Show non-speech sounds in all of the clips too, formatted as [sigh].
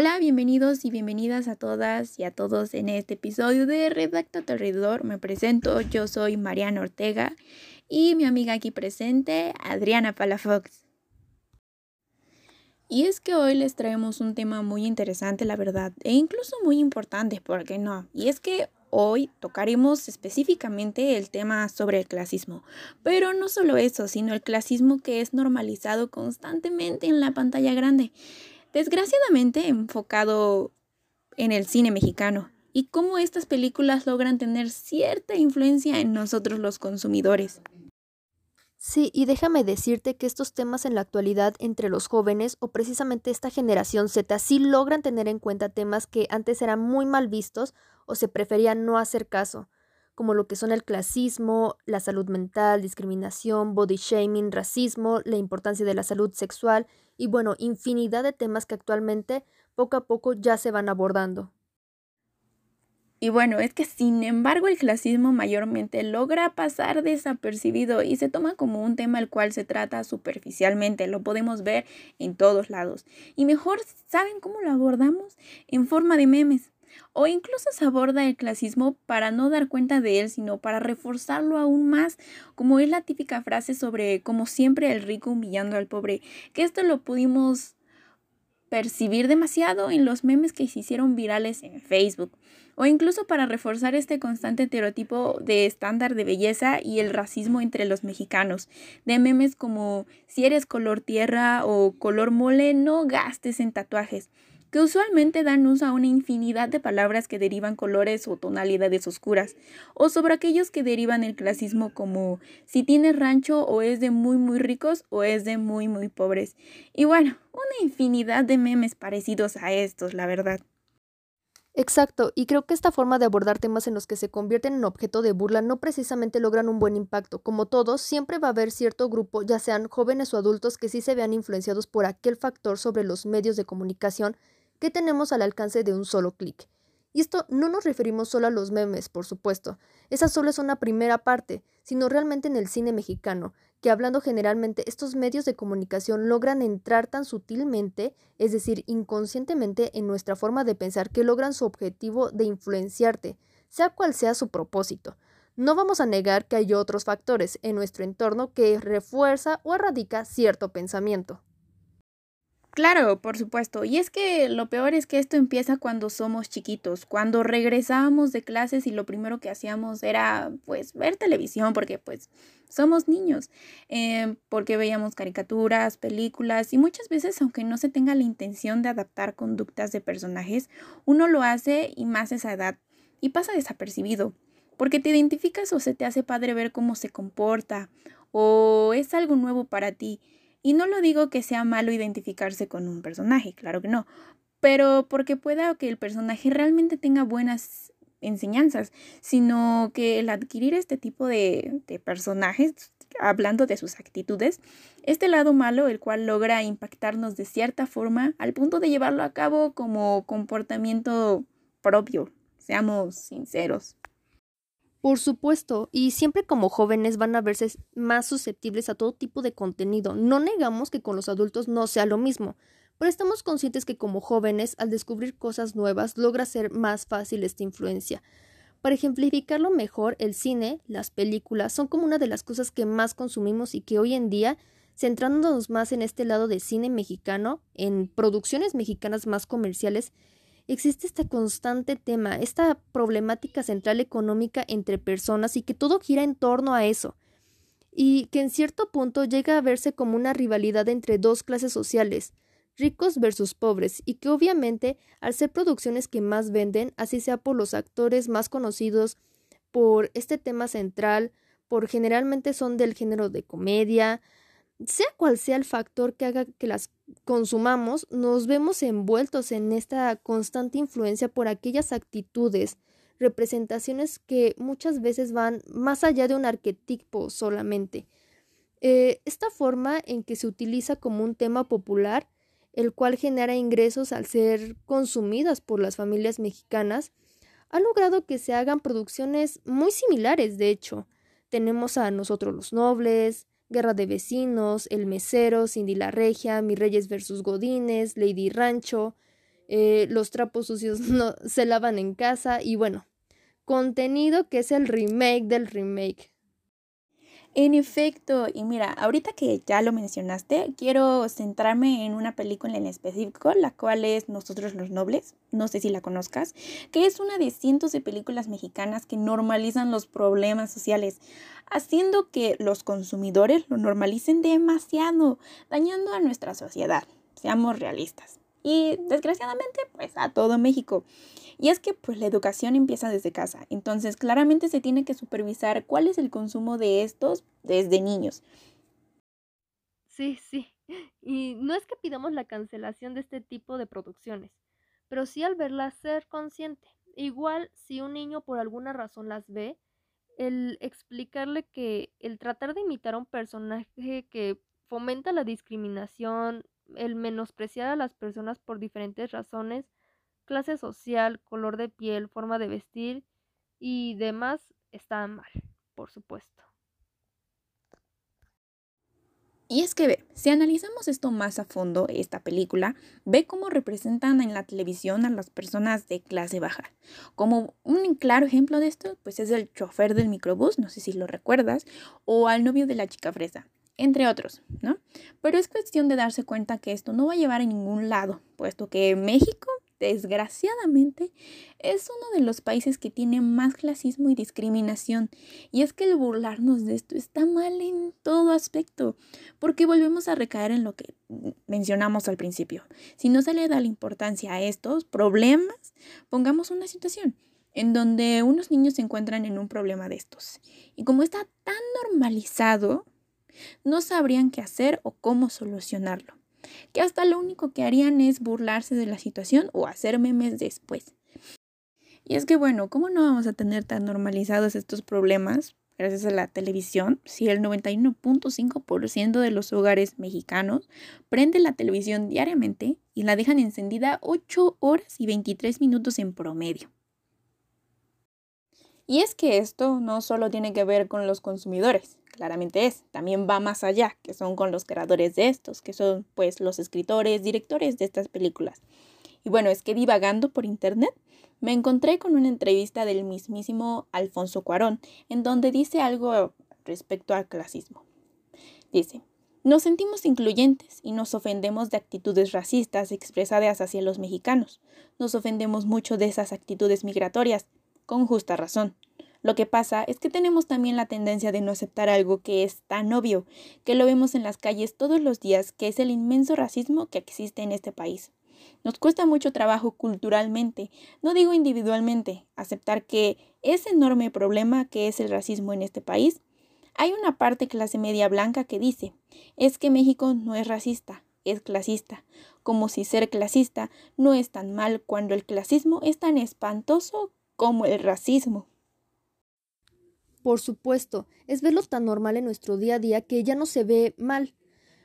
Hola, bienvenidos y bienvenidas a todas y a todos en este episodio de Redacta tu alrededor. Me presento, yo soy Mariana Ortega y mi amiga aquí presente, Adriana Palafox. Y es que hoy les traemos un tema muy interesante, la verdad, e incluso muy importante, ¿por qué no? Y es que hoy tocaremos específicamente el tema sobre el clasismo. Pero no solo eso, sino el clasismo que es normalizado constantemente en la pantalla grande. Desgraciadamente enfocado en el cine mexicano y cómo estas películas logran tener cierta influencia en nosotros los consumidores. Sí, y déjame decirte que estos temas en la actualidad entre los jóvenes o precisamente esta generación Z sí logran tener en cuenta temas que antes eran muy mal vistos o se preferían no hacer caso, como lo que son el clasismo, la salud mental, discriminación, body shaming, racismo, la importancia de la salud sexual y bueno, infinidad de temas que actualmente poco a poco ya se van abordando. Y bueno, es que sin embargo el clasismo mayormente logra pasar desapercibido y se toma como un tema el cual se trata superficialmente, lo podemos ver en todos lados. Y mejor, ¿saben cómo lo abordamos? En forma de memes. O incluso se aborda el clasismo para no dar cuenta de él, sino para reforzarlo aún más, como es la típica frase sobre como siempre el rico humillando al pobre, que esto lo pudimos percibir demasiado en los memes que se hicieron virales en Facebook, o incluso para reforzar este constante estereotipo de estándar de belleza y el racismo entre los mexicanos, de memes como si eres color tierra o color mole, no gastes en tatuajes que usualmente dan uso a una infinidad de palabras que derivan colores o tonalidades oscuras, o sobre aquellos que derivan el clasismo como si tienes rancho o es de muy muy ricos o es de muy muy pobres. Y bueno, una infinidad de memes parecidos a estos, la verdad. Exacto, y creo que esta forma de abordar temas en los que se convierten en objeto de burla no precisamente logran un buen impacto. Como todos, siempre va a haber cierto grupo, ya sean jóvenes o adultos, que sí se vean influenciados por aquel factor sobre los medios de comunicación que tenemos al alcance de un solo clic. Y esto no nos referimos solo a los memes, por supuesto. Esa solo es una primera parte, sino realmente en el cine mexicano, que hablando generalmente estos medios de comunicación logran entrar tan sutilmente, es decir, inconscientemente en nuestra forma de pensar que logran su objetivo de influenciarte, sea cual sea su propósito. No vamos a negar que hay otros factores en nuestro entorno que refuerza o erradica cierto pensamiento. Claro, por supuesto. Y es que lo peor es que esto empieza cuando somos chiquitos, cuando regresábamos de clases y lo primero que hacíamos era pues ver televisión porque pues somos niños, eh, porque veíamos caricaturas, películas y muchas veces aunque no se tenga la intención de adaptar conductas de personajes, uno lo hace y más esa edad y pasa desapercibido, porque te identificas o se te hace padre ver cómo se comporta o es algo nuevo para ti y no lo digo que sea malo identificarse con un personaje, claro que no, pero porque pueda que el personaje realmente tenga buenas enseñanzas, sino que el adquirir este tipo de, de personajes, hablando de sus actitudes, este lado malo, el cual logra impactarnos de cierta forma al punto de llevarlo a cabo como comportamiento propio, seamos sinceros. Por supuesto, y siempre como jóvenes van a verse más susceptibles a todo tipo de contenido. No negamos que con los adultos no sea lo mismo, pero estamos conscientes que como jóvenes, al descubrir cosas nuevas, logra ser más fácil esta influencia. Para ejemplificarlo mejor, el cine, las películas, son como una de las cosas que más consumimos y que hoy en día, centrándonos más en este lado de cine mexicano, en producciones mexicanas más comerciales, existe este constante tema, esta problemática central económica entre personas y que todo gira en torno a eso, y que en cierto punto llega a verse como una rivalidad entre dos clases sociales, ricos versus pobres, y que obviamente al ser producciones que más venden, así sea por los actores más conocidos, por este tema central, por generalmente son del género de comedia, sea cual sea el factor que haga que las consumamos, nos vemos envueltos en esta constante influencia por aquellas actitudes, representaciones que muchas veces van más allá de un arquetipo solamente. Eh, esta forma en que se utiliza como un tema popular, el cual genera ingresos al ser consumidas por las familias mexicanas, ha logrado que se hagan producciones muy similares, de hecho. Tenemos a nosotros los nobles, Guerra de Vecinos, El Mesero, Cindy la Regia, Mi Reyes vs. Godines, Lady Rancho, eh, los trapos sucios [laughs] no se lavan en casa y bueno, contenido que es el remake del remake. En efecto, y mira, ahorita que ya lo mencionaste, quiero centrarme en una película en específico, la cual es Nosotros los Nobles, no sé si la conozcas, que es una de cientos de películas mexicanas que normalizan los problemas sociales, haciendo que los consumidores lo normalicen demasiado, dañando a nuestra sociedad. Seamos realistas. Y desgraciadamente, pues a todo México. Y es que pues la educación empieza desde casa, entonces claramente se tiene que supervisar cuál es el consumo de estos desde niños. Sí, sí. Y no es que pidamos la cancelación de este tipo de producciones, pero sí al verlas ser consciente. Igual si un niño por alguna razón las ve, el explicarle que el tratar de imitar a un personaje que fomenta la discriminación, el menospreciar a las personas por diferentes razones, clase social, color de piel, forma de vestir y demás está mal, por supuesto. Y es que ve, si analizamos esto más a fondo, esta película, ve cómo representan en la televisión a las personas de clase baja. Como un claro ejemplo de esto, pues es el chofer del microbús, no sé si lo recuerdas, o al novio de la chica fresa, entre otros, ¿no? Pero es cuestión de darse cuenta que esto no va a llevar a ningún lado, puesto que México desgraciadamente, es uno de los países que tiene más clasismo y discriminación. Y es que el burlarnos de esto está mal en todo aspecto, porque volvemos a recaer en lo que mencionamos al principio. Si no se le da la importancia a estos problemas, pongamos una situación en donde unos niños se encuentran en un problema de estos. Y como está tan normalizado, no sabrían qué hacer o cómo solucionarlo que hasta lo único que harían es burlarse de la situación o hacer memes después. Y es que bueno, ¿cómo no vamos a tener tan normalizados estos problemas gracias a la televisión si el 91.5% de los hogares mexicanos prende la televisión diariamente y la dejan encendida 8 horas y 23 minutos en promedio? Y es que esto no solo tiene que ver con los consumidores, claramente es, también va más allá, que son con los creadores de estos, que son pues los escritores, directores de estas películas. Y bueno, es que divagando por internet me encontré con una entrevista del mismísimo Alfonso Cuarón, en donde dice algo respecto al clasismo. Dice, nos sentimos incluyentes y nos ofendemos de actitudes racistas expresadas hacia los mexicanos. Nos ofendemos mucho de esas actitudes migratorias con justa razón. Lo que pasa es que tenemos también la tendencia de no aceptar algo que es tan obvio, que lo vemos en las calles todos los días, que es el inmenso racismo que existe en este país. Nos cuesta mucho trabajo culturalmente, no digo individualmente, aceptar que ese enorme problema que es el racismo en este país, hay una parte clase media blanca que dice, es que México no es racista, es clasista, como si ser clasista no es tan mal cuando el clasismo es tan espantoso como el racismo. Por supuesto, es verlo tan normal en nuestro día a día que ya no se ve mal.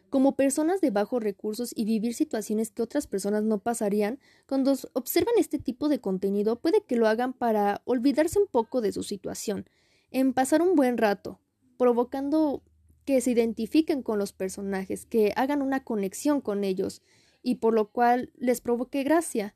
Como personas de bajos recursos y vivir situaciones que otras personas no pasarían, cuando observan este tipo de contenido puede que lo hagan para olvidarse un poco de su situación, en pasar un buen rato, provocando que se identifiquen con los personajes, que hagan una conexión con ellos, y por lo cual les provoque gracia.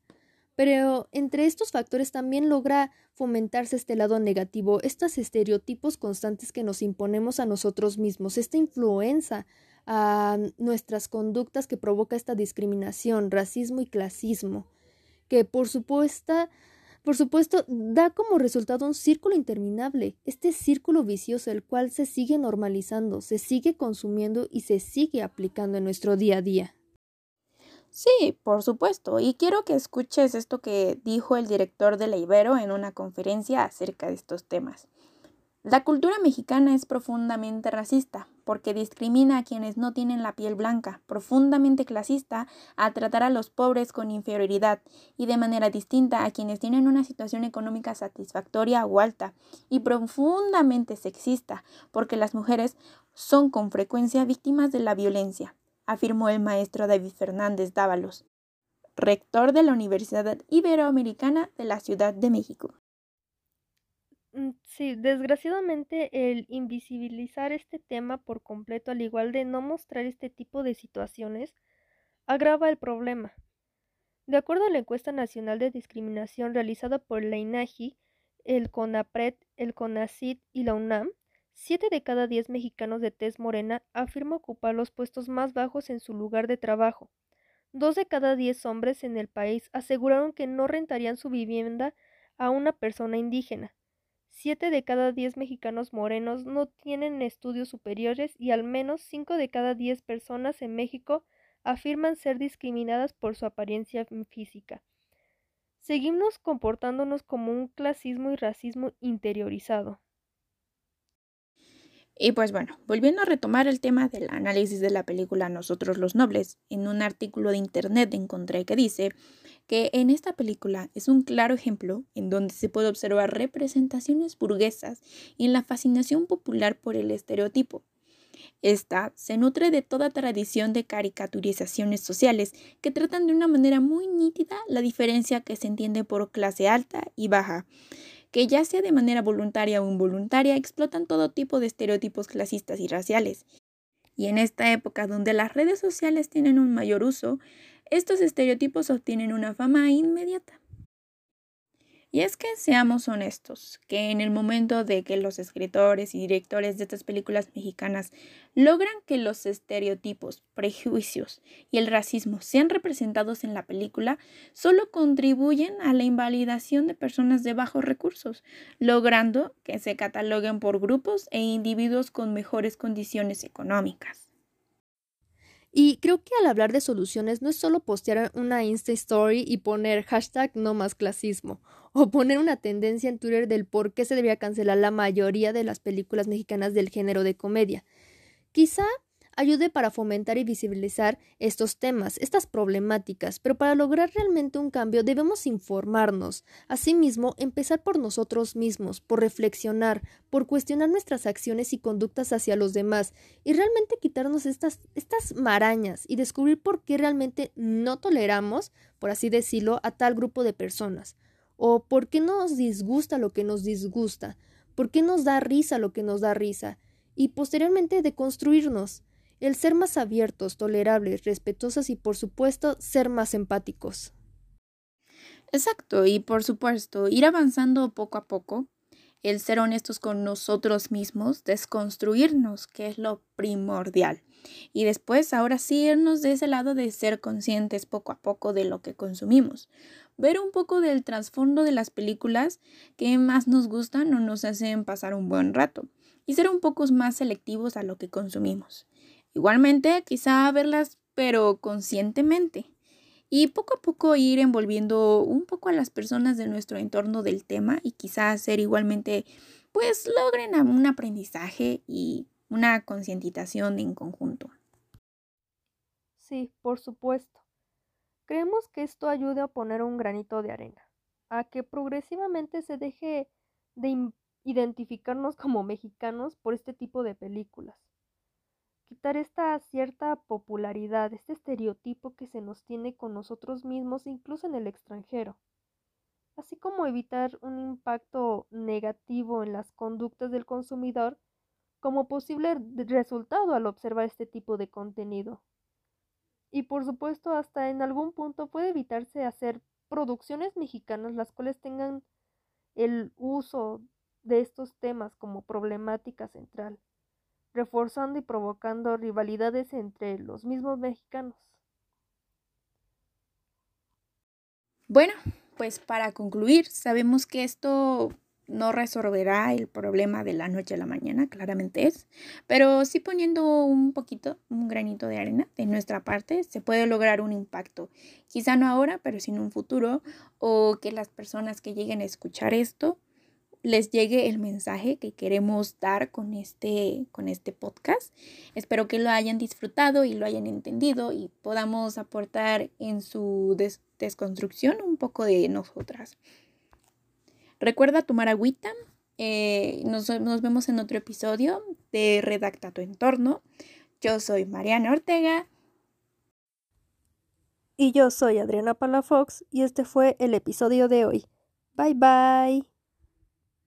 Pero entre estos factores también logra fomentarse este lado negativo, estos estereotipos constantes que nos imponemos a nosotros mismos, esta influencia a nuestras conductas que provoca esta discriminación, racismo y clasismo, que por supuesto, por supuesto da como resultado un círculo interminable, este círculo vicioso el cual se sigue normalizando, se sigue consumiendo y se sigue aplicando en nuestro día a día. Sí, por supuesto. Y quiero que escuches esto que dijo el director de la Ibero en una conferencia acerca de estos temas. La cultura mexicana es profundamente racista porque discrimina a quienes no tienen la piel blanca, profundamente clasista a tratar a los pobres con inferioridad y de manera distinta a quienes tienen una situación económica satisfactoria o alta, y profundamente sexista porque las mujeres son con frecuencia víctimas de la violencia afirmó el maestro David Fernández Dávalos, rector de la Universidad Iberoamericana de la Ciudad de México. Mm, sí, desgraciadamente el invisibilizar este tema por completo, al igual de no mostrar este tipo de situaciones, agrava el problema. De acuerdo a la encuesta nacional de discriminación realizada por la INAGI, el CONAPRED, el CONACID y la UNAM, siete de cada diez mexicanos de tez morena afirma ocupar los puestos más bajos en su lugar de trabajo. Dos de cada diez hombres en el país aseguraron que no rentarían su vivienda a una persona indígena. Siete de cada diez mexicanos morenos no tienen estudios superiores y al menos cinco de cada diez personas en México afirman ser discriminadas por su apariencia física. Seguimos comportándonos como un clasismo y racismo interiorizado. Y pues bueno, volviendo a retomar el tema del análisis de la película Nosotros los Nobles, en un artículo de internet encontré que dice que en esta película es un claro ejemplo en donde se puede observar representaciones burguesas y en la fascinación popular por el estereotipo. Esta se nutre de toda tradición de caricaturizaciones sociales que tratan de una manera muy nítida la diferencia que se entiende por clase alta y baja que ya sea de manera voluntaria o involuntaria, explotan todo tipo de estereotipos clasistas y raciales. Y en esta época donde las redes sociales tienen un mayor uso, estos estereotipos obtienen una fama inmediata. Y es que seamos honestos, que en el momento de que los escritores y directores de estas películas mexicanas logran que los estereotipos, prejuicios y el racismo sean representados en la película, solo contribuyen a la invalidación de personas de bajos recursos, logrando que se cataloguen por grupos e individuos con mejores condiciones económicas. Y creo que al hablar de soluciones no es solo postear una Insta Story y poner hashtag no más clasismo, o poner una tendencia en Twitter del por qué se debería cancelar la mayoría de las películas mexicanas del género de comedia. Quizá ayude para fomentar y visibilizar estos temas, estas problemáticas, pero para lograr realmente un cambio debemos informarnos. Asimismo, empezar por nosotros mismos, por reflexionar, por cuestionar nuestras acciones y conductas hacia los demás y realmente quitarnos estas, estas marañas y descubrir por qué realmente no toleramos, por así decirlo, a tal grupo de personas o por qué nos disgusta lo que nos disgusta, por qué nos da risa lo que nos da risa, y posteriormente deconstruirnos el ser más abiertos, tolerables, respetuosos y por supuesto ser más empáticos. Exacto, y por supuesto, ir avanzando poco a poco, el ser honestos con nosotros mismos, desconstruirnos, que es lo primordial. Y después, ahora sí, irnos de ese lado de ser conscientes poco a poco de lo que consumimos. Ver un poco del trasfondo de las películas que más nos gustan o nos hacen pasar un buen rato. Y ser un poco más selectivos a lo que consumimos. Igualmente, quizá verlas, pero conscientemente. Y poco a poco ir envolviendo un poco a las personas de nuestro entorno del tema y quizá hacer igualmente, pues logren un aprendizaje y una concientización en conjunto. Sí, por supuesto. Creemos que esto ayude a poner un granito de arena, a que progresivamente se deje de identificarnos como mexicanos por este tipo de películas quitar esta cierta popularidad, este estereotipo que se nos tiene con nosotros mismos, incluso en el extranjero, así como evitar un impacto negativo en las conductas del consumidor como posible resultado al observar este tipo de contenido. Y por supuesto, hasta en algún punto puede evitarse hacer producciones mexicanas las cuales tengan el uso de estos temas como problemática central reforzando y provocando rivalidades entre los mismos mexicanos. Bueno, pues para concluir, sabemos que esto no resolverá el problema de la noche a la mañana, claramente es, pero sí poniendo un poquito, un granito de arena de nuestra parte, se puede lograr un impacto. Quizá no ahora, pero sí en un futuro, o que las personas que lleguen a escuchar esto les llegue el mensaje que queremos dar con este, con este podcast. Espero que lo hayan disfrutado y lo hayan entendido y podamos aportar en su desconstrucción un poco de nosotras. Recuerda tomar agüita. Eh, nos, nos vemos en otro episodio de Redacta tu entorno. Yo soy Mariana Ortega. Y yo soy Adriana Palafox y este fue el episodio de hoy. Bye bye.